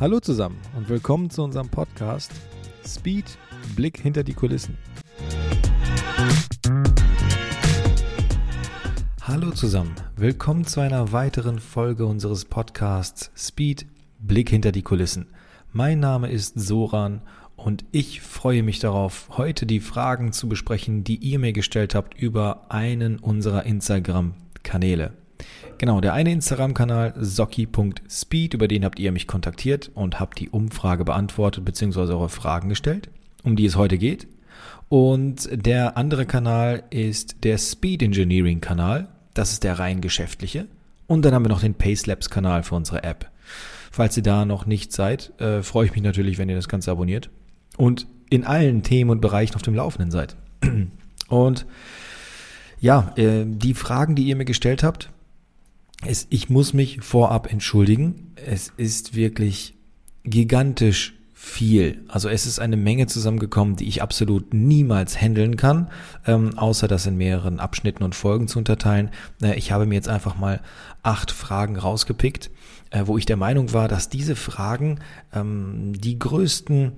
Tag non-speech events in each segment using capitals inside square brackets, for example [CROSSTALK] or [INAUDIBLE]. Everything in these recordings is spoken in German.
Hallo zusammen und willkommen zu unserem Podcast Speed Blick hinter die Kulissen. Hallo zusammen, willkommen zu einer weiteren Folge unseres Podcasts Speed Blick hinter die Kulissen. Mein Name ist Soran und ich freue mich darauf, heute die Fragen zu besprechen, die ihr mir gestellt habt über einen unserer Instagram-Kanäle. Genau, der eine Instagram-Kanal socki.speed, über den habt ihr mich kontaktiert und habt die Umfrage beantwortet bzw. eure Fragen gestellt, um die es heute geht. Und der andere Kanal ist der Speed Engineering Kanal. Das ist der rein geschäftliche. Und dann haben wir noch den Pacelabs Kanal für unsere App. Falls ihr da noch nicht seid, äh, freue ich mich natürlich, wenn ihr das Ganze abonniert und in allen Themen und Bereichen auf dem Laufenden seid. [CLEARS THROAT] Und ja, äh, die Fragen, die ihr mir gestellt habt, es, ich muss mich vorab entschuldigen. Es ist wirklich gigantisch viel. Also es ist eine Menge zusammengekommen, die ich absolut niemals handeln kann, ähm, außer das in mehreren Abschnitten und Folgen zu unterteilen. Äh, ich habe mir jetzt einfach mal acht Fragen rausgepickt, äh, wo ich der Meinung war, dass diese Fragen ähm, die größten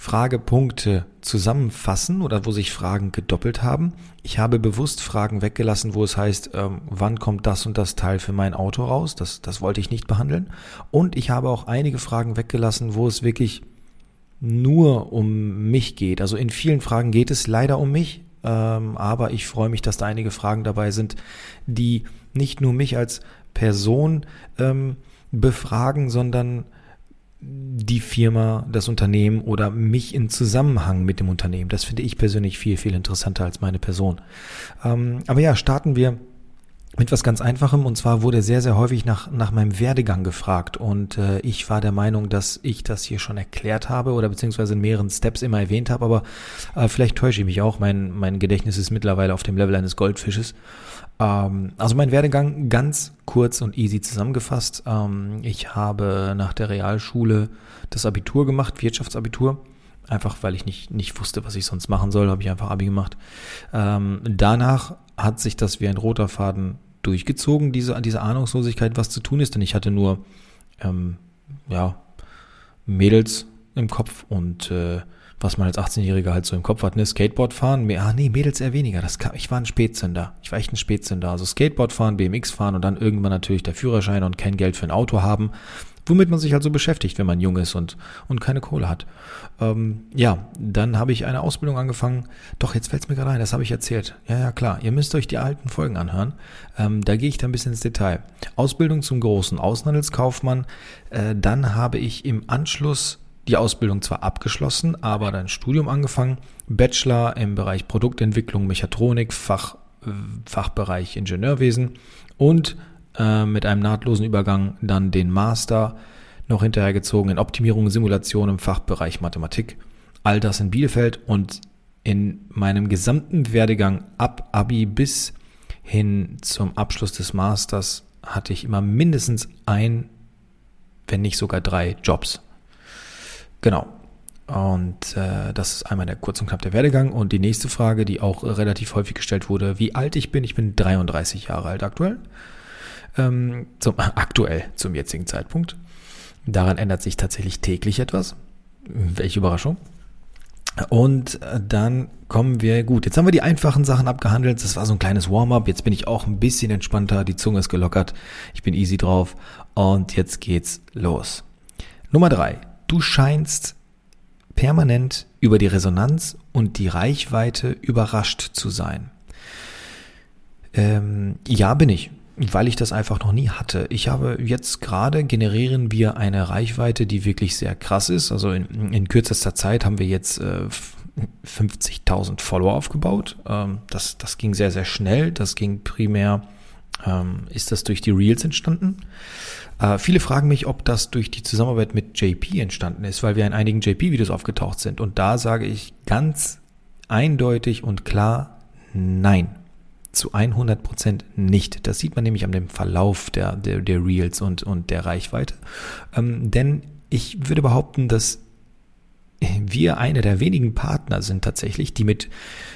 Fragepunkte zusammenfassen oder wo sich Fragen gedoppelt haben. Ich habe bewusst Fragen weggelassen, wo es heißt, ähm, wann kommt das und das Teil für mein Auto raus? Das, das wollte ich nicht behandeln. Und ich habe auch einige Fragen weggelassen, wo es wirklich nur um mich geht. Also in vielen Fragen geht es leider um mich, ähm, aber ich freue mich, dass da einige Fragen dabei sind, die nicht nur mich als Person ähm, befragen, sondern die Firma, das Unternehmen oder mich in Zusammenhang mit dem Unternehmen. Das finde ich persönlich viel, viel interessanter als meine Person. Ähm, aber ja, starten wir mit was ganz Einfachem und zwar wurde sehr, sehr häufig nach, nach meinem Werdegang gefragt und äh, ich war der Meinung, dass ich das hier schon erklärt habe oder beziehungsweise in mehreren Steps immer erwähnt habe, aber äh, vielleicht täusche ich mich auch. Mein, mein Gedächtnis ist mittlerweile auf dem Level eines Goldfisches. Ähm, also mein Werdegang ganz kurz und easy zusammengefasst. Ähm, ich habe nach der Realschule das Abitur gemacht, Wirtschaftsabitur. Einfach weil ich nicht, nicht wusste, was ich sonst machen soll, habe ich einfach Abi gemacht. Ähm, danach hat sich das wie ein roter Faden durchgezogen, diese, diese Ahnungslosigkeit, was zu tun ist, denn ich hatte nur ähm, ja, Mädels im Kopf und äh, was man als 18-Jähriger halt so im Kopf hat, ne, Skateboard fahren, mehr, ah nee, Mädels eher weniger. Das kam, ich war ein Spätzünder. Ich war echt ein Spätzünder. Also Skateboard fahren, BMX fahren und dann irgendwann natürlich der Führerschein und kein Geld für ein Auto haben. Womit man sich halt so beschäftigt, wenn man jung ist und, und keine Kohle hat. Ähm, ja, dann habe ich eine Ausbildung angefangen. Doch, jetzt fällt es mir gerade ein, das habe ich erzählt. Ja, ja, klar. Ihr müsst euch die alten Folgen anhören. Ähm, da gehe ich dann ein bisschen ins Detail. Ausbildung zum großen Außenhandelskaufmann. Äh, dann habe ich im Anschluss die Ausbildung zwar abgeschlossen, aber dann Studium angefangen, Bachelor im Bereich Produktentwicklung, Mechatronik, Fach, äh, Fachbereich Ingenieurwesen und äh, mit einem nahtlosen Übergang dann den Master noch hinterhergezogen in Optimierung und Simulation im Fachbereich Mathematik. All das in Bielefeld und in meinem gesamten Werdegang ab Abi bis hin zum Abschluss des Masters hatte ich immer mindestens ein, wenn nicht sogar drei Jobs. Genau. Und äh, das ist einmal der kurz und knapp der Werdegang. Und die nächste Frage, die auch relativ häufig gestellt wurde, wie alt ich bin. Ich bin 33 Jahre alt aktuell. Ähm, zum, [LAUGHS] aktuell, zum jetzigen Zeitpunkt. Daran ändert sich tatsächlich täglich etwas. Welche Überraschung. Und äh, dann kommen wir, gut, jetzt haben wir die einfachen Sachen abgehandelt. Das war so ein kleines Warm-up. Jetzt bin ich auch ein bisschen entspannter. Die Zunge ist gelockert. Ich bin easy drauf. Und jetzt geht's los. Nummer drei. Du scheinst permanent über die Resonanz und die Reichweite überrascht zu sein. Ähm, ja, bin ich, weil ich das einfach noch nie hatte. Ich habe jetzt gerade generieren wir eine Reichweite, die wirklich sehr krass ist. Also in, in kürzester Zeit haben wir jetzt äh, 50.000 Follower aufgebaut. Ähm, das, das ging sehr, sehr schnell. Das ging primär, ähm, ist das durch die Reels entstanden. Äh, viele fragen mich, ob das durch die Zusammenarbeit mit JP entstanden ist, weil wir in einigen JP-Videos aufgetaucht sind. Und da sage ich ganz eindeutig und klar, nein. Zu 100 Prozent nicht. Das sieht man nämlich an dem Verlauf der, der, der Reels und, und der Reichweite. Ähm, denn ich würde behaupten, dass wir eine der wenigen Partner sind tatsächlich, die mit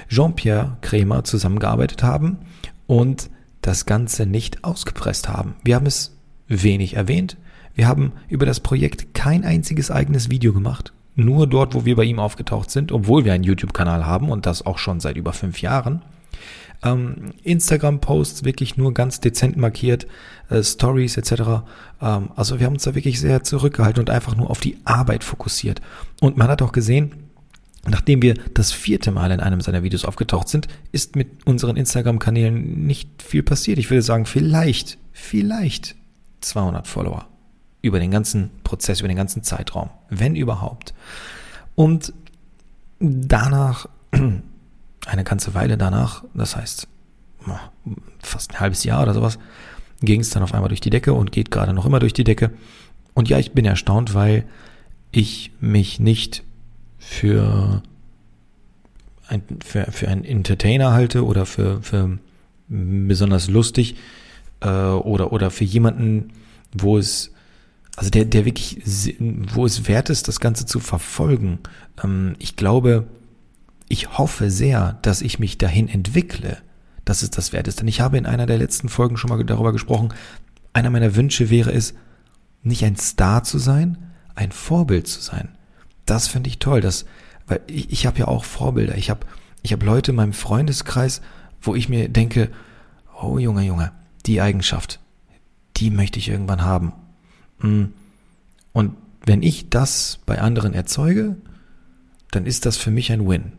Jean-Pierre Krämer zusammengearbeitet haben und das Ganze nicht ausgepresst haben. Wir haben es wenig erwähnt, Wir haben über das Projekt kein einziges eigenes Video gemacht. Nur dort, wo wir bei ihm aufgetaucht sind, obwohl wir einen YouTube-Kanal haben und das auch schon seit über fünf Jahren. Ähm, Instagram-Posts wirklich nur ganz dezent markiert, äh, Stories etc. Ähm, also wir haben uns da wirklich sehr zurückgehalten und einfach nur auf die Arbeit fokussiert. Und man hat auch gesehen, Nachdem wir das vierte Mal in einem seiner Videos aufgetaucht sind, ist mit unseren Instagram-Kanälen nicht viel passiert. Ich würde sagen, vielleicht, vielleicht 200 Follower über den ganzen Prozess, über den ganzen Zeitraum, wenn überhaupt. Und danach, eine ganze Weile danach, das heißt fast ein halbes Jahr oder sowas, ging es dann auf einmal durch die Decke und geht gerade noch immer durch die Decke. Und ja, ich bin erstaunt, weil ich mich nicht für ein, für, für einen Entertainer halte oder für, für besonders lustig äh, oder, oder für jemanden, wo es, also der, der wirklich, wo es wert ist, das Ganze zu verfolgen. Ähm, ich glaube, ich hoffe sehr, dass ich mich dahin entwickle, dass es das wert ist. Denn ich habe in einer der letzten Folgen schon mal darüber gesprochen, einer meiner Wünsche wäre es, nicht ein Star zu sein, ein Vorbild zu sein. Das finde ich toll, dass, weil ich, ich habe ja auch Vorbilder. Ich habe ich hab Leute in meinem Freundeskreis, wo ich mir denke, oh Junge, Junge, die Eigenschaft, die möchte ich irgendwann haben. Mm. Und wenn ich das bei anderen erzeuge, dann ist das für mich ein Win.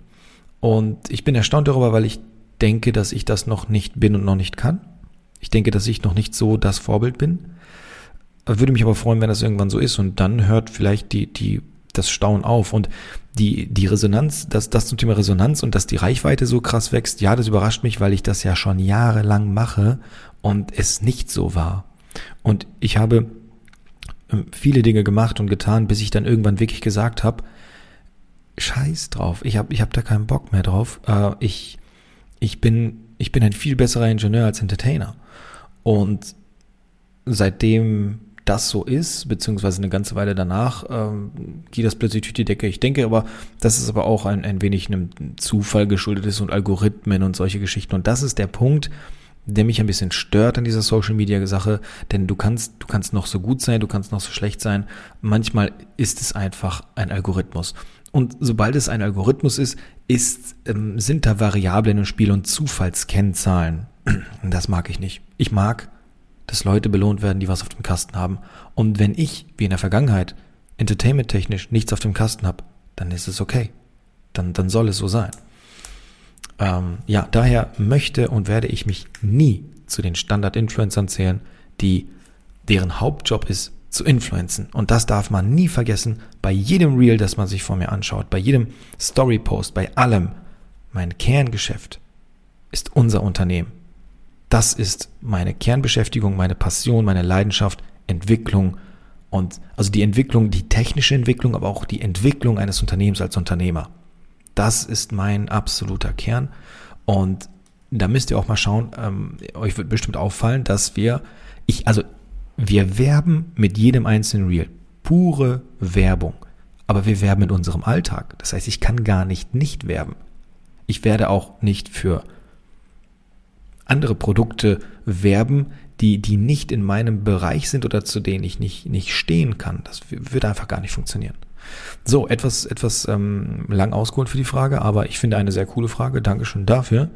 Und ich bin erstaunt darüber, weil ich denke, dass ich das noch nicht bin und noch nicht kann. Ich denke, dass ich noch nicht so das Vorbild bin. Würde mich aber freuen, wenn das irgendwann so ist. Und dann hört vielleicht die, die das Staunen auf. Und die, die Resonanz, das, das zum Thema Resonanz und dass die Reichweite so krass wächst, ja, das überrascht mich, weil ich das ja schon jahrelang mache und es nicht so war. Und ich habe ähm, viele Dinge gemacht und getan, bis ich dann irgendwann wirklich gesagt habe, scheiß drauf, ich habe ich hab da keinen Bock mehr drauf. Äh, ich, ich, bin, ich bin ein viel besserer Ingenieur als Entertainer. Und seitdem das so ist, beziehungsweise eine ganze Weile danach ähm, geht das plötzlich durch die Decke. Ich denke aber, dass es aber auch ein, ein wenig einem Zufall geschuldet ist und Algorithmen und solche Geschichten. Und das ist der Punkt, der mich ein bisschen stört an dieser Social Media Sache, denn du kannst, du kannst noch so gut sein, du kannst noch so schlecht sein. Manchmal ist es einfach ein Algorithmus. Und sobald es ein Algorithmus ist, ist ähm, sind da Variablen im Spiel und Zufallskennzahlen. [CLEARS THROAT] Das mag ich nicht. Ich mag dass Leute belohnt werden, die was auf dem Kasten haben. Und wenn ich, wie in der Vergangenheit, entertainment-technisch nichts auf dem Kasten habe, dann ist es okay. Dann, dann soll es so sein. Ähm, ja, daher möchte und werde ich mich nie zu den Standard-Influencern zählen, die deren Hauptjob ist, zu influenzen. Und das darf man nie vergessen bei jedem Reel, das man sich vor mir anschaut, bei jedem Story-Post, bei allem. Mein Kerngeschäft ist unser Unternehmen. Das ist meine Kernbeschäftigung, meine Passion, meine Leidenschaft, Entwicklung und also die Entwicklung, die technische Entwicklung, aber auch die Entwicklung eines Unternehmens als Unternehmer. Das ist mein absoluter Kern und da müsst ihr auch mal schauen, ähm, euch wird bestimmt auffallen, dass wir, ich, also wir werben mit jedem einzelnen Reel. Pure Werbung. Aber wir werben in unserem Alltag. Das heißt, ich kann gar nicht nicht werben. Ich werde auch nicht für andere Produkte werben, die, die nicht in meinem Bereich sind oder zu denen ich nicht, nicht stehen kann. Das würde einfach gar nicht funktionieren. So, etwas, etwas ähm, lang ausgeholt für die Frage, aber ich finde eine sehr coole Frage. Dankeschön dafür.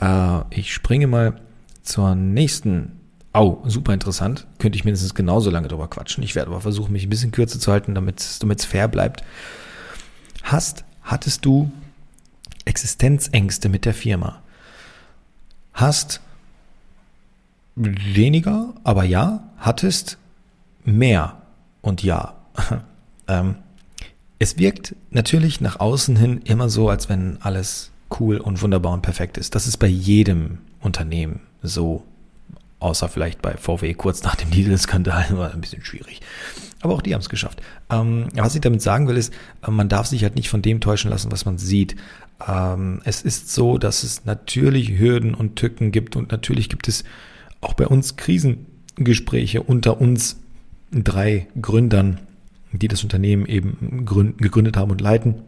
Äh, ich springe mal zur nächsten. Au, super interessant. Könnte ich mindestens genauso lange drüber quatschen. Ich werde aber versuchen, mich ein bisschen kürzer zu halten, damit es fair bleibt. Hast, hattest du Existenzängste mit der Firma? hast weniger, aber ja, hattest mehr und ja. [LAUGHS] ähm, es wirkt natürlich nach außen hin immer so, als wenn alles cool und wunderbar und perfekt ist. Das ist bei jedem Unternehmen so. Außer vielleicht bei VW kurz nach dem Dieselskandal [LAUGHS] war ein bisschen schwierig. Aber auch die haben es geschafft. Ähm, was ich damit sagen will, ist, äh, man darf sich halt nicht von dem täuschen lassen, was man sieht. Ähm, es ist so, dass es natürlich Hürden und Tücken gibt und natürlich gibt es auch bei uns Krisengespräche unter uns drei Gründern, die das Unternehmen eben gegründet haben und leiten.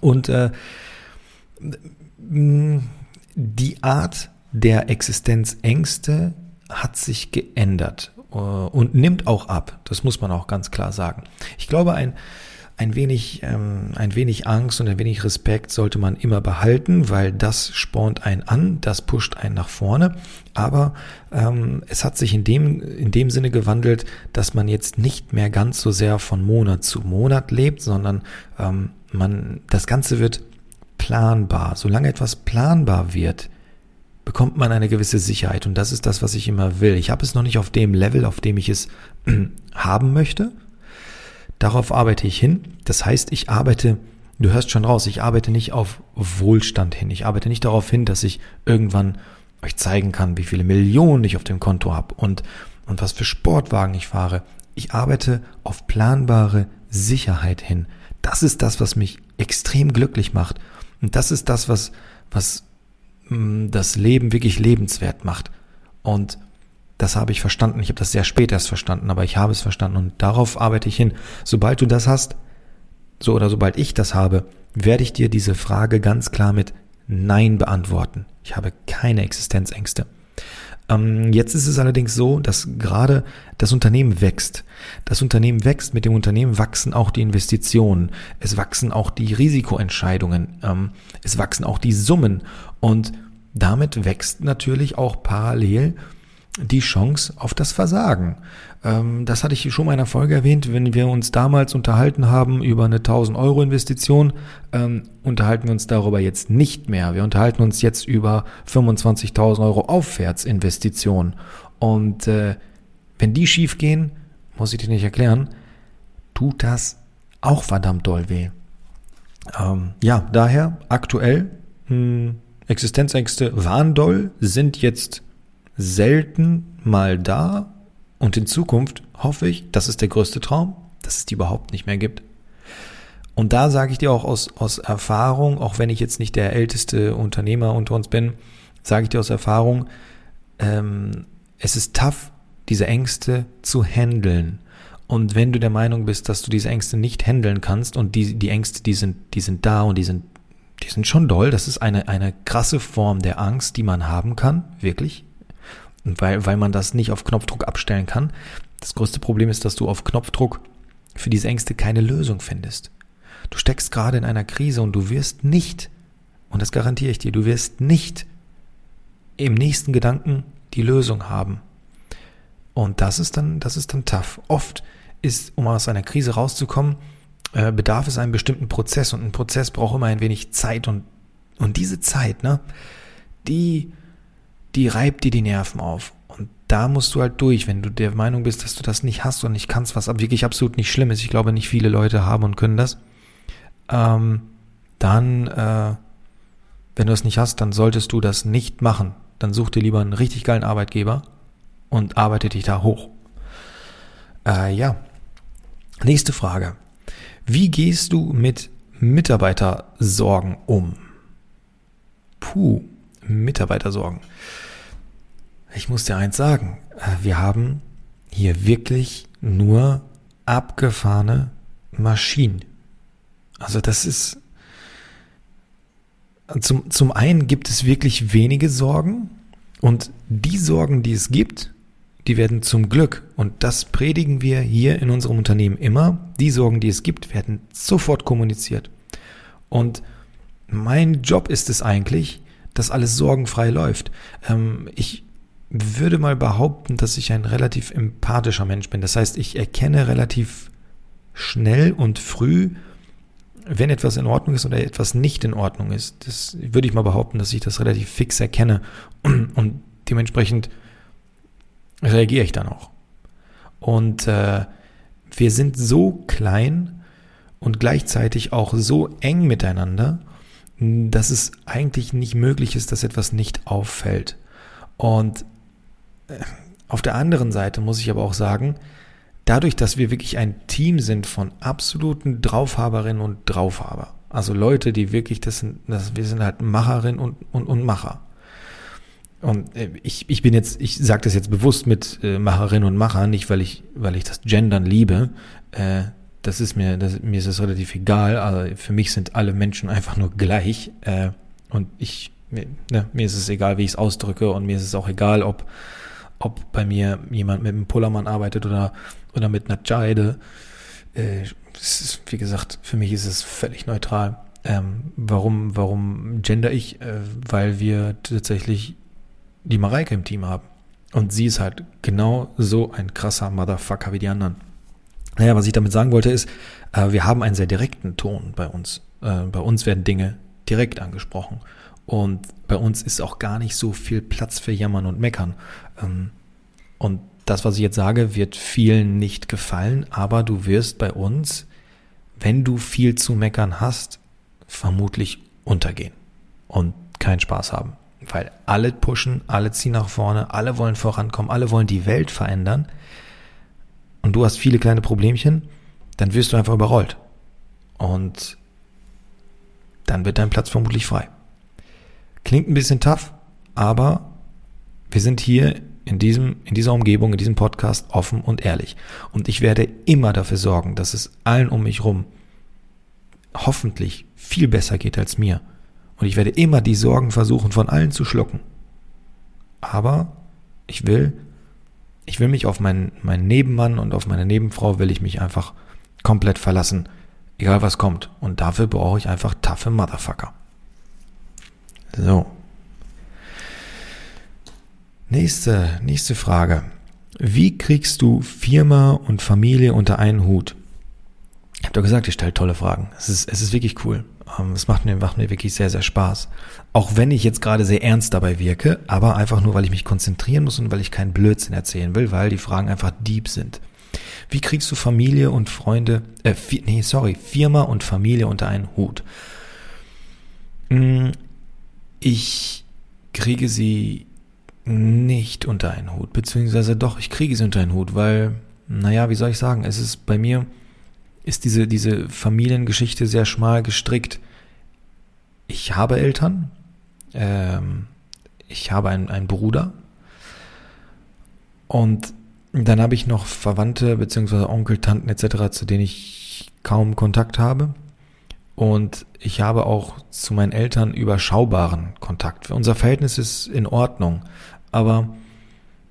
Und äh, die Art der Existenzängste hat sich geändert. äh, und nimmt auch ab. Das muss man auch ganz klar sagen. Ich glaube, ein, ein wenig, ähm, ein wenig Angst und ein wenig Respekt sollte man immer behalten, weil das spornt einen an, das pusht einen nach vorne. Aber ähm, es hat sich in dem, in dem Sinne gewandelt, dass man jetzt nicht mehr ganz so sehr von Monat zu Monat lebt, sondern ähm, man, das Ganze wird planbar. Solange etwas planbar wird, bekommt man eine gewisse Sicherheit. Und das ist das, was ich immer will. Ich habe es noch nicht auf dem Level, auf dem ich es [CLEARS THROAT] haben möchte. Darauf arbeite ich hin. Das heißt, ich arbeite, du hörst schon raus, ich arbeite nicht auf Wohlstand hin. Ich arbeite nicht darauf hin, dass ich irgendwann euch zeigen kann, wie viele Millionen ich auf dem Konto habe und, und was für Sportwagen ich fahre. Ich arbeite auf planbare Sicherheit hin. Das ist das, was mich extrem glücklich macht. Und das ist das, was, was das Leben wirklich lebenswert macht. Und das habe ich verstanden. Ich habe das sehr spät erst verstanden, aber ich habe es verstanden und darauf arbeite ich hin. Sobald du das hast, so oder sobald ich das habe, werde ich dir diese Frage ganz klar mit Nein beantworten. Ich habe keine Existenzängste. Ähm, jetzt ist es allerdings so, dass gerade das Unternehmen wächst. Das Unternehmen wächst, mit dem Unternehmen wachsen auch die Investitionen, es wachsen auch die Risikoentscheidungen, ähm, es wachsen auch die Summen und damit wächst natürlich auch parallel die Chance auf das Versagen. Ähm, das hatte ich schon mal in einer Folge erwähnt. Wenn wir uns damals unterhalten haben über eine 1000 Euro Investition, ähm, unterhalten wir uns darüber jetzt nicht mehr. Wir unterhalten uns jetzt über 25.000 Euro Aufwärtsinvestition. Und äh, wenn die schief gehen, muss ich dir nicht erklären, tut das auch verdammt doll weh. Ähm, ja, daher aktuell mh, hm, Existenzängste waren doll, sind jetzt selten mal da und in Zukunft hoffe ich, das ist der größte Traum, dass es die überhaupt nicht mehr gibt. Und da sage ich dir auch aus, aus Erfahrung, auch wenn ich jetzt nicht der älteste Unternehmer unter uns bin, sage ich dir aus Erfahrung, ähm, es ist tough, diese Ängste zu handeln. Und wenn du der Meinung bist, dass du diese Ängste nicht handeln kannst und die, die Ängste, die sind, die sind da und die sind, die sind schon doll, das ist eine, eine krasse Form der Angst, die man haben kann, wirklich weil, weil man das nicht auf Knopfdruck abstellen kann. Das größte Problem ist, dass du auf Knopfdruck für diese Ängste keine Lösung findest. Du steckst gerade in einer Krise und du wirst nicht, und das garantiere ich dir, du wirst nicht im nächsten Gedanken die Lösung haben. Und das ist dann, das ist dann tough. Oft ist, um aus einer Krise rauszukommen, äh, bedarf es einem bestimmten Prozess und ein Prozess braucht immer ein wenig Zeit und, und diese Zeit, ne, die, die reibt dir die Nerven auf. Und da musst du halt durch, wenn du der Meinung bist, dass du das nicht hast und nicht kannst, was wirklich absolut nicht schlimm ist. Ich glaube, nicht viele Leute haben und können das. Ähm, dann, äh, wenn du das nicht hast, dann solltest du das nicht machen. Dann such dir lieber einen richtig geilen Arbeitgeber und arbeite dich da hoch. Äh, ja. Nächste Frage. Wie gehst du mit Mitarbeitersorgen um? Puh, Mitarbeitersorgen. Ich muss dir eins sagen, äh, wir haben hier wirklich nur abgefahrene Maschinen. Also das ist, zum, zum einen gibt es wirklich wenige Sorgen und die Sorgen, die es gibt, die werden zum Glück, und das predigen wir hier in unserem Unternehmen immer, die Sorgen, die es gibt, werden sofort kommuniziert. Und mein Job ist es eigentlich, dass alles sorgenfrei läuft. Ähm, ich würde mal behaupten, dass ich ein relativ empathischer Mensch bin. Das heißt, ich erkenne relativ schnell und früh, wenn etwas in Ordnung ist oder etwas nicht in Ordnung ist. Das würde ich mal behaupten, dass ich das relativ fix erkenne und dementsprechend reagiere ich dann auch. Und äh, wir sind so klein und gleichzeitig auch so eng miteinander, dass es eigentlich nicht möglich ist, dass etwas nicht auffällt. Und auf der anderen Seite muss ich aber auch sagen, dadurch, dass wir wirklich ein Team sind von absoluten Draufhaberinnen und Draufhaber, also Leute, die wirklich, das sind, das, wir sind halt Macherinnen und, und, und Macher. Und äh, ich, ich bin jetzt, ich sage das jetzt bewusst mit äh, Macherinnen und Macher, nicht weil ich, weil ich das Gendern liebe. Äh, das ist mir, das, mir ist es relativ egal. Also für mich sind alle Menschen einfach nur gleich. Äh, und ich, ne, mir ist es egal, wie ich es ausdrücke, und mir ist es auch egal, ob ob bei mir jemand mit einem Pullermann arbeitet oder, oder mit einer Jide. Äh, ist, wie gesagt, für mich ist es völlig neutral. Ähm, warum, warum gender ich? Äh, weil wir tatsächlich die Mareike im Team haben. Und sie ist halt genau so ein krasser Motherfucker wie die anderen. Naja, was ich damit sagen wollte ist, äh, wir haben einen sehr direkten Ton bei uns. Äh, bei uns werden Dinge direkt angesprochen. Und bei uns ist auch gar nicht so viel Platz für Jammern und Meckern. Ähm, und das, was ich jetzt sage, wird vielen nicht gefallen, aber du wirst bei uns, wenn du viel zu meckern hast, vermutlich untergehen und keinen Spaß haben. Weil alle pushen, alle ziehen nach vorne, alle wollen vorankommen, alle wollen die Welt verändern. Und du hast viele kleine Problemchen, dann wirst du einfach überrollt. Und dann wird dein Platz vermutlich frei. Klingt ein bisschen tough, aber wir sind hier in diesem, in dieser Umgebung, in diesem Podcast offen und ehrlich. Und ich werde immer dafür sorgen, dass es allen um mich rum hoffentlich viel besser geht als mir. Und ich werde immer die Sorgen versuchen, von allen zu schlucken. Aber ich will, ich will mich auf meinen, meinen Nebenmann und auf meine Nebenfrau will ich mich einfach komplett verlassen. Egal was kommt. Und dafür brauche ich einfach taffe Motherfucker. So. Nächste, nächste Frage. Wie kriegst du Firma und Familie unter einen Hut? Ich habe doch gesagt, ich stelle tolle Fragen. Es ist, es ist wirklich cool. Ähm, es macht mir, macht mir wirklich sehr, sehr Spaß. Auch wenn ich jetzt gerade sehr ernst dabei wirke, aber einfach nur, weil ich mich konzentrieren muss und weil ich keinen Blödsinn erzählen will, weil die Fragen einfach deep sind. Wie kriegst du Familie und Freunde, äh, nee, sorry, Firma und Familie unter einen Hut? Hm, ich kriege sie nicht unter einen Hut, beziehungsweise doch, ich kriege sie unter einen Hut, weil, naja, wie soll ich sagen, es ist bei mir, ist diese, diese Familiengeschichte sehr schmal gestrickt. Ich habe Eltern, ähm, ich habe einen, einen Bruder und dann habe ich noch Verwandte beziehungsweise Onkel, Tanten etc., zu denen ich kaum Kontakt habe. Und ich habe auch zu meinen Eltern überschaubaren Kontakt. Unser Verhältnis ist in Ordnung. Aber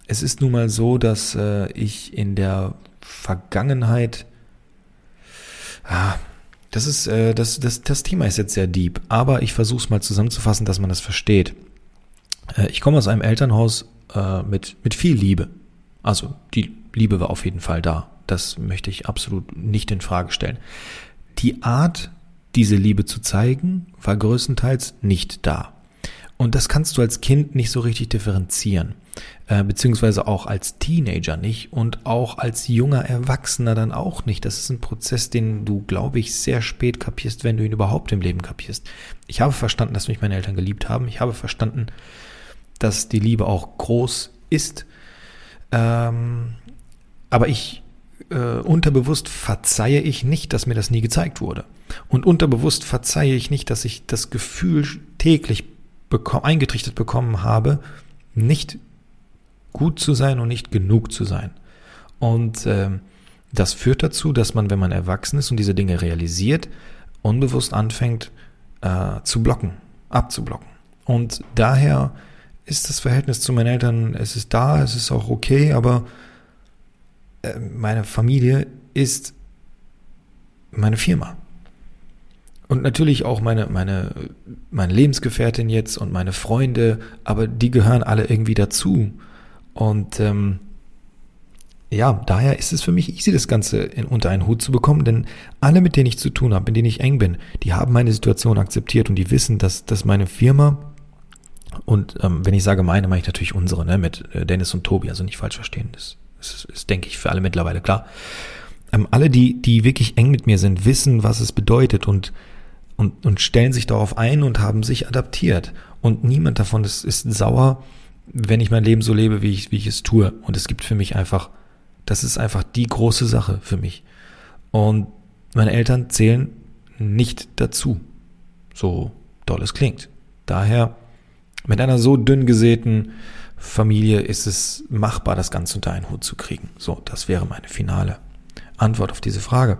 es ist nun mal so, dass äh, ich in der Vergangenheit, ah, das ist, äh, das, das, das Thema ist jetzt sehr deep, aber ich versuche es mal zusammenzufassen, dass man das versteht. Äh, ich komme aus einem Elternhaus äh, mit, mit viel Liebe. Also die Liebe war auf jeden Fall da. Das möchte ich absolut nicht in Frage stellen. Die Art, diese Liebe zu zeigen, war größtenteils nicht da. Und das kannst du als Kind nicht so richtig differenzieren, äh, beziehungsweise auch als Teenager nicht und auch als junger Erwachsener dann auch nicht. Das ist ein Prozess, den du, glaube ich, sehr spät kapierst, wenn du ihn überhaupt im Leben kapierst. Ich habe verstanden, dass mich meine Eltern geliebt haben. Ich habe verstanden, dass die Liebe auch groß ist. Ähm, aber ich äh, unterbewusst verzeihe ich nicht, dass mir das nie gezeigt wurde. Und unterbewusst verzeihe ich nicht, dass ich das Gefühl täglich bekomm, eingetrichtert bekommen habe, nicht gut zu sein und nicht genug zu sein. Und äh, das führt dazu, dass man, wenn man erwachsen ist und diese Dinge realisiert, unbewusst anfängt äh, zu blocken, abzublocken. Und daher ist das Verhältnis zu meinen Eltern, es ist da, es ist auch okay, aber äh, meine Familie ist meine Firma. Und natürlich auch meine, meine, meine Lebensgefährtin jetzt und meine Freunde, aber die gehören alle irgendwie dazu. Und ähm, ja, daher ist es für mich easy, das Ganze in, unter einen Hut zu bekommen, denn alle, mit denen ich zu tun habe, mit denen ich eng bin, die haben meine Situation akzeptiert und die wissen, dass, dass meine Firma und ähm, wenn ich sage meine, meine ich natürlich unsere, ne, mit äh, Dennis und Tobi, also nicht falsch verstehen. Das ist, ist denke ich, für alle mittlerweile klar. Ähm, alle, die, die wirklich eng mit mir sind, wissen, was es bedeutet und, und, und stellen sich darauf ein und haben sich adaptiert. Und niemand davon ist, ist sauer, wenn ich mein Leben so lebe, wie ich, wie ich es tue. Und es gibt für mich einfach, das ist einfach die große Sache für mich. Und meine Eltern zählen nicht dazu. So doll es klingt. Daher, mit einer so dünn gesäten Familie ist es machbar, das Ganze unter einen Hut zu kriegen? So, das wäre meine finale Antwort auf diese Frage.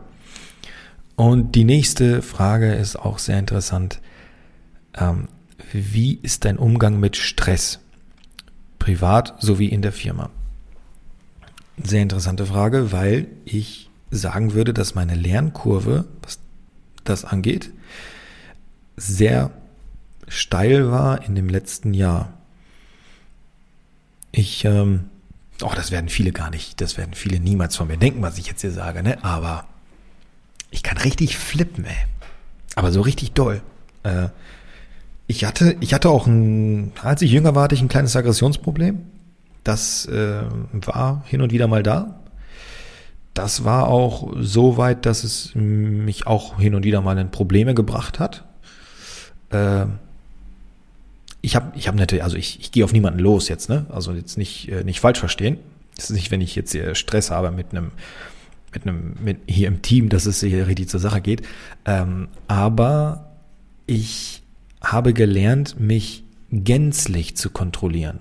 Und die nächste Frage ist auch sehr interessant. Ähm, wie ist dein Umgang mit Stress? Privat sowie in der Firma. Sehr interessante Frage, weil ich sagen würde, dass meine Lernkurve, was das angeht, sehr steil war in dem letzten Jahr. Ich, ähm, oh, das werden viele gar nicht, das werden viele niemals von mir denken, was ich jetzt hier sage, ne? Aber ich kann richtig flippen, ey. Aber so richtig doll. Äh, ich hatte, ich hatte auch ein, als ich jünger war, hatte ich ein kleines Aggressionsproblem. Das äh, war hin und wieder mal da. Das war auch so weit, dass es mich auch hin und wieder mal in Probleme gebracht hat. Äh, ich habe ich hab natürlich, also ich, ich gehe auf niemanden los jetzt, ne? Also jetzt nicht, äh, nicht falsch verstehen. Das ist nicht, wenn ich jetzt hier Stress habe mit einem, mit einem, mit hier im Team, dass es hier richtig zur Sache geht. Ähm, aber ich habe gelernt, mich gänzlich zu kontrollieren.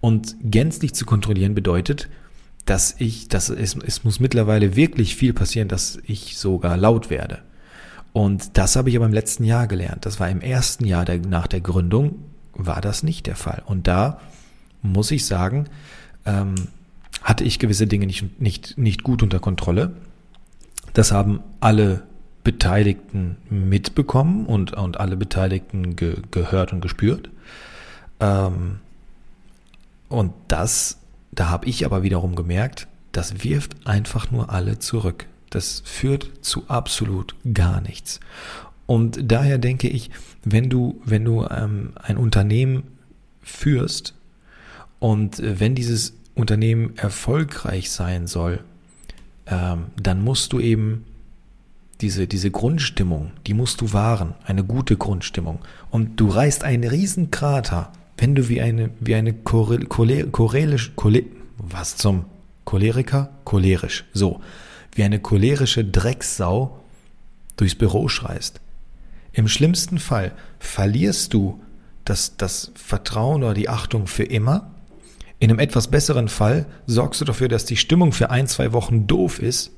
Und gänzlich zu kontrollieren bedeutet, dass ich, dass es, es muss mittlerweile wirklich viel passieren, dass ich sogar laut werde. Und das habe ich aber im letzten Jahr gelernt. Das war im ersten Jahr der, nach der Gründung war das nicht der Fall. Und da muss ich sagen, ähm, hatte ich gewisse Dinge nicht, nicht, nicht gut unter Kontrolle. Das haben alle Beteiligten mitbekommen und, und alle Beteiligten ge, gehört und gespürt. Ähm, und das, da habe ich aber wiederum gemerkt, das wirft einfach nur alle zurück. Das führt zu absolut gar nichts. Und daher denke ich, wenn du, wenn du ähm, ein Unternehmen führst und äh, wenn dieses Unternehmen erfolgreich sein soll, ähm, dann musst du eben diese, diese Grundstimmung, die musst du wahren, eine gute Grundstimmung. Und du reißt einen riesen Krater, wenn du wie eine, wie eine cholerische, chole, was zum Choleriker? Cholerisch, so, wie eine cholerische Drecksau durchs Büro schreist. Im schlimmsten Fall verlierst du das, das Vertrauen oder die Achtung für immer. In einem etwas besseren Fall sorgst du dafür, dass die Stimmung für ein, zwei Wochen doof ist.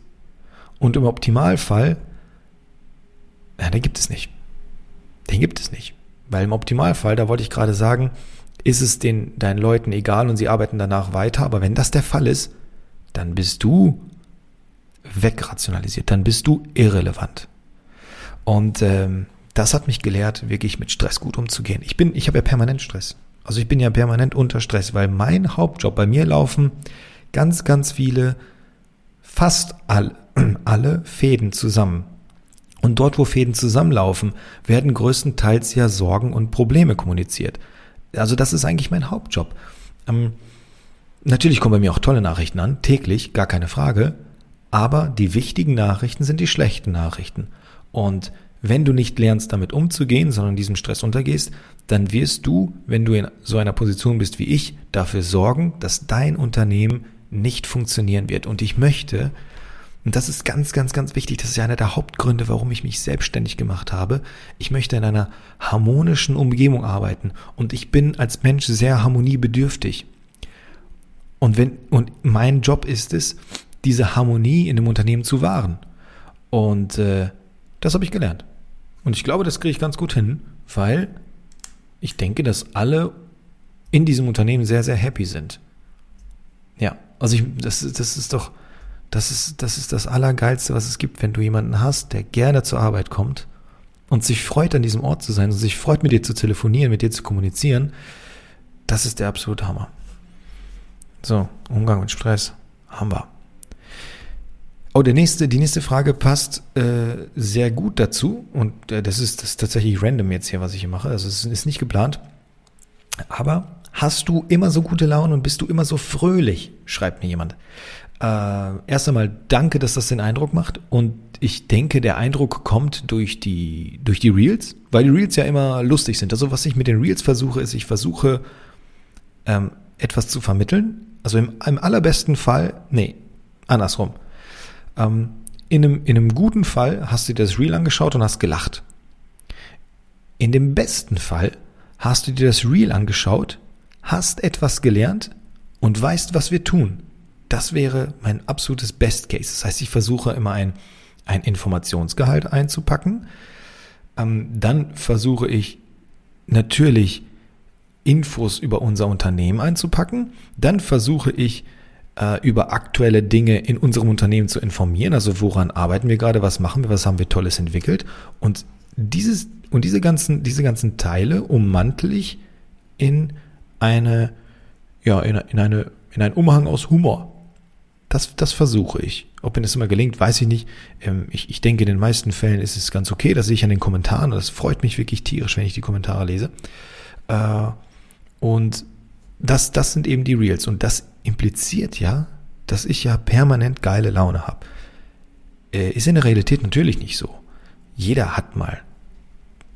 Und im Optimalfall, ja, den gibt es nicht. Den gibt es nicht. Weil im Optimalfall, da wollte ich gerade sagen, ist es den, deinen Leuten egal und sie arbeiten danach weiter. Aber wenn das der Fall ist, dann bist du wegrationalisiert, dann bist du irrelevant. Und ähm, das hat mich gelehrt, wirklich mit Stress gut umzugehen. Ich bin, ich habe ja permanent Stress. Also ich bin ja permanent unter Stress, weil mein Hauptjob, bei mir laufen ganz, ganz viele, fast alle, [CLEARS THROAT] alle Fäden zusammen. Und dort, wo Fäden zusammenlaufen, werden größtenteils ja Sorgen und Probleme kommuniziert. Also das ist eigentlich mein Hauptjob. Ähm, natürlich kommen bei mir auch tolle Nachrichten an, täglich, gar keine Frage. Aber die wichtigen Nachrichten sind die schlechten Nachrichten. Und wenn du nicht lernst, damit umzugehen, sondern diesem Stress untergehst, dann wirst du, wenn du in so einer Position bist wie ich, dafür sorgen, dass dein Unternehmen nicht funktionieren wird. Und ich möchte, und das ist ganz, ganz, ganz wichtig, das ist ja einer der Hauptgründe, warum ich mich selbstständig gemacht habe, ich möchte in einer harmonischen Umgebung arbeiten. Und ich bin als Mensch sehr harmoniebedürftig. Und wenn, und mein Job ist es, diese Harmonie in dem Unternehmen zu wahren. Und äh, das habe ich gelernt. Und ich glaube, das kriege ich ganz gut hin, weil ich denke, dass alle in diesem Unternehmen sehr, sehr happy sind. Ja, also ich, das, das ist doch, das ist, das ist das Allergeilste, was es gibt, wenn du jemanden hast, der gerne zur Arbeit kommt und sich freut, an diesem Ort zu sein und sich freut, mit dir zu telefonieren, mit dir zu kommunizieren. Das ist der absolute Hammer. So, Umgang mit Stress haben wir. Oh, der nächste, die nächste Frage passt äh, sehr gut dazu und äh, das, ist, das ist tatsächlich random jetzt hier, was ich hier mache. Also es ist nicht geplant. Aber hast du immer so gute Laune und bist du immer so fröhlich? Schreibt mir jemand. Äh, erst einmal danke, dass das den Eindruck macht und ich denke, der Eindruck kommt durch die, durch die Reels, weil die Reels ja immer lustig sind. Also was ich mit den Reels versuche, ist, ich versuche ähm, etwas zu vermitteln. Also im, im allerbesten Fall, nee, andersrum ähm, in, einem, in einem guten Fall hast du dir das Reel angeschaut und hast gelacht. In dem besten Fall hast du dir das Reel angeschaut, hast etwas gelernt und weißt, was wir tun. Das wäre mein absolutes Best Case. Das heißt, ich versuche immer ein, ein Informationsgehalt einzupacken. Ähm, dann versuche ich natürlich Infos über unser Unternehmen einzupacken. Dann versuche ich äh, über aktuelle Dinge in unserem Unternehmen zu informieren. Also woran arbeiten wir gerade, was machen wir, was haben wir Tolles entwickelt. Und dieses und diese ganzen, diese ganzen Teile ummantel ich in eine, ja, in, in eine, in einen Umhang aus Humor. Das, das versuche ich. Ob mir das immer gelingt, weiß ich nicht. Ähm, ich, ich denke, in den meisten Fällen ist es ganz okay. Das sehe ich an den Kommentaren. Das freut mich wirklich tierisch, wenn ich die Kommentare lese. Äh, und das, das sind eben die Reels. Und das impliziert ja, dass ich ja permanent geile Laune habe. Äh, ist in der Realität natürlich nicht so. Jeder hat mal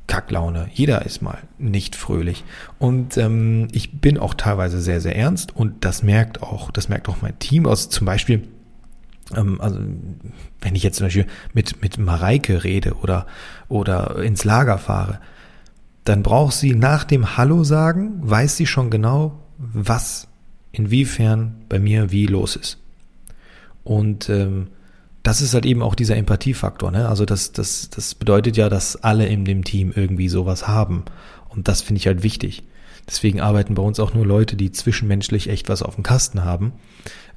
Kacklaune. Jeder ist mal nicht fröhlich. Und ähm, ich bin auch teilweise sehr, sehr ernst und das merkt auch, das merkt auch mein Team aus. Zum Beispiel, ähm, also wenn ich jetzt zum Beispiel mit, mit Mareike rede oder, oder ins Lager fahre, dann braucht sie nach dem Hallo sagen, weiß sie schon genau, was, inwiefern bei mir wie los ist. Und ähm, das ist halt eben auch dieser Empathiefaktor. Ne? Also das, das, das bedeutet ja, dass alle in dem Team irgendwie sowas haben. Und das finde ich halt wichtig. Deswegen arbeiten bei uns auch nur Leute, die zwischenmenschlich echt was auf dem Kasten haben.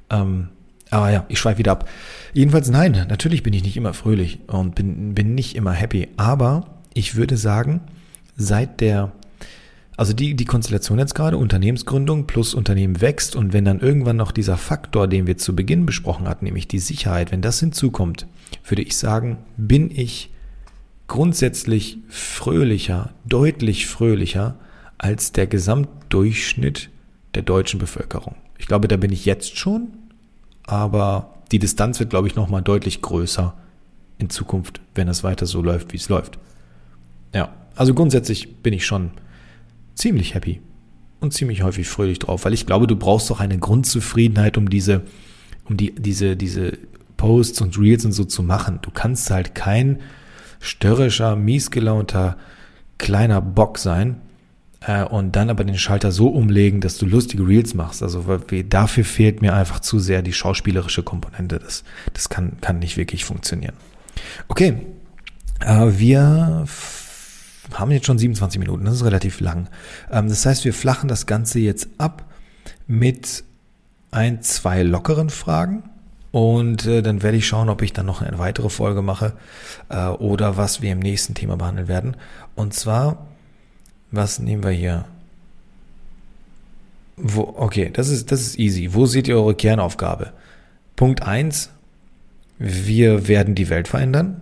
Ähm, aber ja, ich schweife wieder ab. Jedenfalls nein, natürlich bin ich nicht immer fröhlich und bin, bin nicht immer happy. Aber ich würde sagen, seit der also die, die Konstellation jetzt gerade, Unternehmensgründung plus Unternehmen wächst und wenn dann irgendwann noch dieser Faktor, den wir zu Beginn besprochen hatten, nämlich die Sicherheit, wenn das hinzukommt, würde ich sagen, bin ich grundsätzlich fröhlicher, deutlich fröhlicher als der Gesamtdurchschnitt der deutschen Bevölkerung. Ich glaube, da bin ich jetzt schon, aber die Distanz wird, glaube ich, nochmal deutlich größer in Zukunft, wenn es weiter so läuft, wie es läuft. Ja, also grundsätzlich bin ich schon ziemlich happy und ziemlich häufig fröhlich drauf, weil ich glaube, du brauchst doch eine Grundzufriedenheit, um diese, um die, diese, diese Posts und Reels und so zu machen. Du kannst halt kein störrischer, miesgelaunter, kleiner Bock sein äh, und dann aber den Schalter so umlegen, dass du lustige Reels machst. Also dafür fehlt mir einfach zu sehr die schauspielerische Komponente. Das, das kann, kann nicht wirklich funktionieren. Okay, äh, wir haben jetzt schon 27 Minuten, das ist relativ lang. Ähm, das heißt, wir flachen das Ganze jetzt ab mit ein, zwei lockeren Fragen. Und äh, dann werde ich schauen, ob ich dann noch eine weitere Folge mache äh, oder was wir im nächsten Thema behandeln werden. Und zwar, was nehmen wir hier? Wo, okay, das ist, das ist easy. Wo seht ihr eure Kernaufgabe? Punkt eins: wir werden die Welt verändern.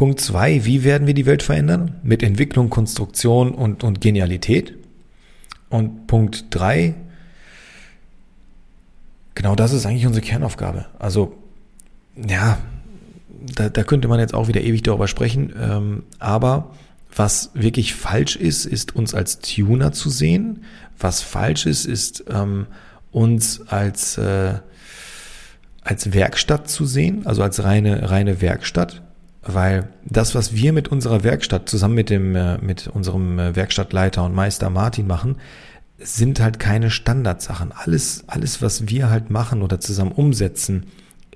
Punkt zwei, wie werden wir die Welt verändern? Mit Entwicklung, Konstruktion und, und Genialität. Und Punkt drei, genau das ist eigentlich unsere Kernaufgabe. Also, ja, da, da könnte man jetzt auch wieder ewig darüber sprechen. Ähm, aber was wirklich falsch ist, ist uns als Tuner zu sehen. Was falsch ist, ist ähm, uns als, äh, als Werkstatt zu sehen, also als reine, reine Werkstatt. Weil das, was wir mit unserer Werkstatt zusammen mit dem, äh, mit unserem äh, Werkstattleiter und Meister Martin machen, sind halt keine Standardsachen. Alles, alles, was wir halt machen oder zusammen umsetzen,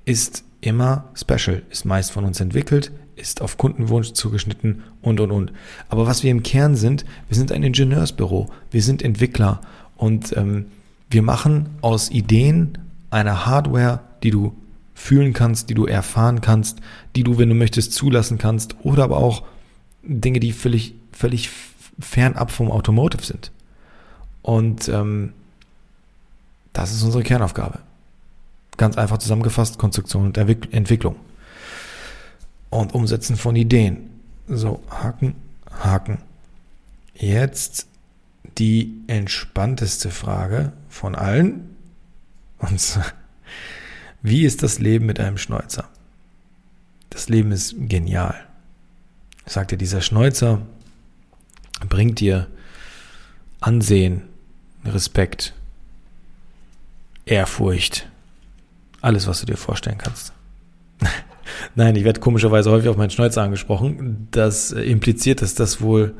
ist immer special, ist meist von uns entwickelt, ist auf Kundenwunsch zugeschnitten und, und, und. Aber was wir im Kern sind, wir sind ein Ingenieursbüro, wir sind Entwickler und ähm, wir machen aus Ideen eine Hardware, die du fühlen kannst, die du erfahren kannst, die du, wenn du möchtest, zulassen kannst oder aber auch Dinge, die völlig, völlig fernab vom Automotive sind. Und ähm, das ist unsere Kernaufgabe. Ganz einfach zusammengefasst, Konstruktion und Entwicklung. Und Umsetzen von Ideen. So, Haken, Haken. Jetzt die entspannteste Frage von allen. Und wie ist das Leben mit einem Schnäuzer? Das Leben ist genial. Sagt dir, dieser Schnäuzer bringt dir Ansehen, Respekt, Ehrfurcht, alles, was du dir vorstellen kannst. [LAUGHS] Nein, ich werde komischerweise häufig auf meinen Schnäuzer angesprochen. Das impliziert, dass das wohl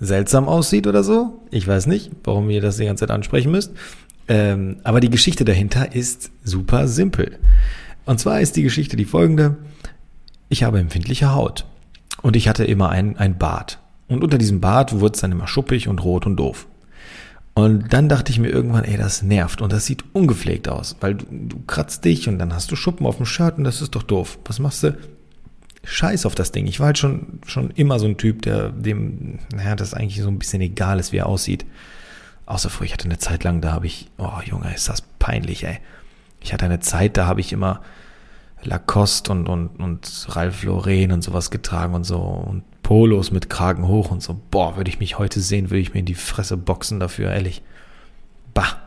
seltsam aussieht oder so. Ich weiß nicht, warum ihr das die ganze Zeit ansprechen müsst. Ähm, aber die Geschichte dahinter ist super simpel. Und zwar ist die Geschichte die folgende. Ich habe empfindliche Haut. Und ich hatte immer ein, ein Bart. Und unter diesem Bart wurde es dann immer schuppig und rot und doof. Und dann dachte ich mir irgendwann, ey, das nervt und das sieht ungepflegt aus, weil du, du kratzt dich und dann hast du Schuppen auf dem Shirt und das ist doch doof. Was machst du? Scheiß auf das Ding. Ich war halt schon, schon immer so ein Typ, der dem, naja, das eigentlich so ein bisschen egal ist, wie er aussieht. Außer früher, ich hatte eine Zeit lang, da habe ich, oh Junge, ist das peinlich, ey. Ich hatte eine Zeit, da habe ich immer Lacoste und, und, und Ralph Lauren und sowas getragen und so und Polos mit Kragen hoch und so. Boah, würde ich mich heute sehen, würde ich mir in die Fresse boxen dafür, ehrlich. Bah.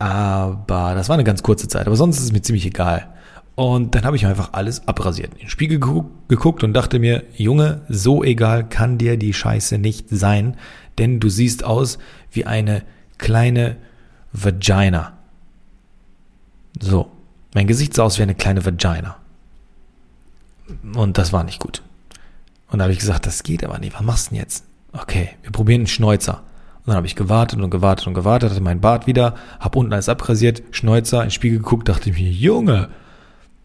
Aber das war eine ganz kurze Zeit, aber sonst ist es mir ziemlich egal. Und dann habe ich einfach alles abrasiert, in den Spiegel geguckt und dachte mir, Junge, so egal kann dir die Scheiße nicht sein, denn du siehst aus wie eine kleine Vagina. So, mein Gesicht sah aus wie eine kleine Vagina. Und das war nicht gut. Und da habe ich gesagt, das geht aber nicht. Was machst du denn jetzt? Okay, wir probieren einen Schnäuzer. Und dann habe ich gewartet und gewartet und gewartet, hatte mein Bart wieder, habe unten alles abrasiert, Schnäuzer, ins Spiegel geguckt, dachte ich mir, Junge,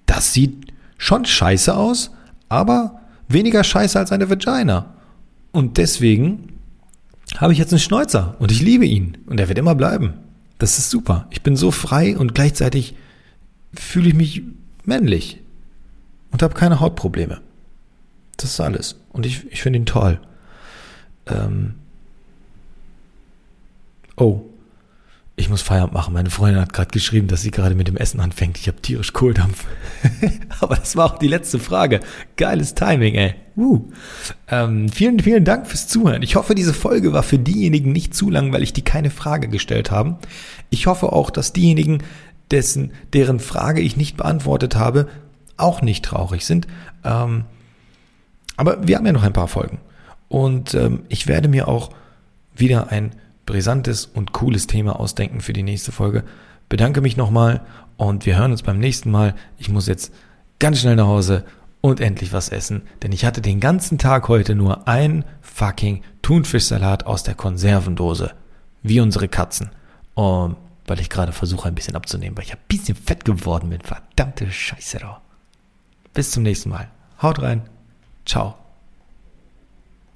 das sieht schon scheiße aus, aber weniger scheiße als eine Vagina. Und deswegen habe ich jetzt einen Schnäuzer und ich liebe ihn und er wird immer bleiben. Das ist super. Ich bin so frei und gleichzeitig fühle ich mich männlich und habe keine Hautprobleme. Das ist alles. Und ich, ich finde ihn toll. Ähm oh, ich muss Feierabend machen. Meine Freundin hat gerade geschrieben, dass sie gerade mit dem Essen anfängt. Ich habe tierisch Kohldampf. [LAUGHS] Aber das war auch die letzte Frage. Geiles Timing, ey. Uh. Ähm, vielen, vielen Dank fürs Zuhören. Ich hoffe, diese Folge war für diejenigen nicht zu lang, weil ich die keine Frage gestellt haben. Ich hoffe auch, dass diejenigen, dessen, deren Frage ich nicht beantwortet habe, auch nicht traurig sind. Ähm, aber wir haben ja noch ein paar Folgen. Und ähm, ich werde mir auch wieder ein brisantes und cooles Thema ausdenken für die nächste Folge. Bedanke mich nochmal und wir hören uns beim nächsten Mal. Ich muss jetzt ganz schnell nach Hause und endlich was essen, denn ich hatte den ganzen Tag heute nur ein fucking Thunfischsalat aus der Konservendose. Wie unsere Katzen. Und weil ich gerade versuche, ein bisschen abzunehmen, weil ich ein bisschen fett geworden bin. Verdammte Scheiße. Doch. Bis zum nächsten Mal. Haut rein. Ciao.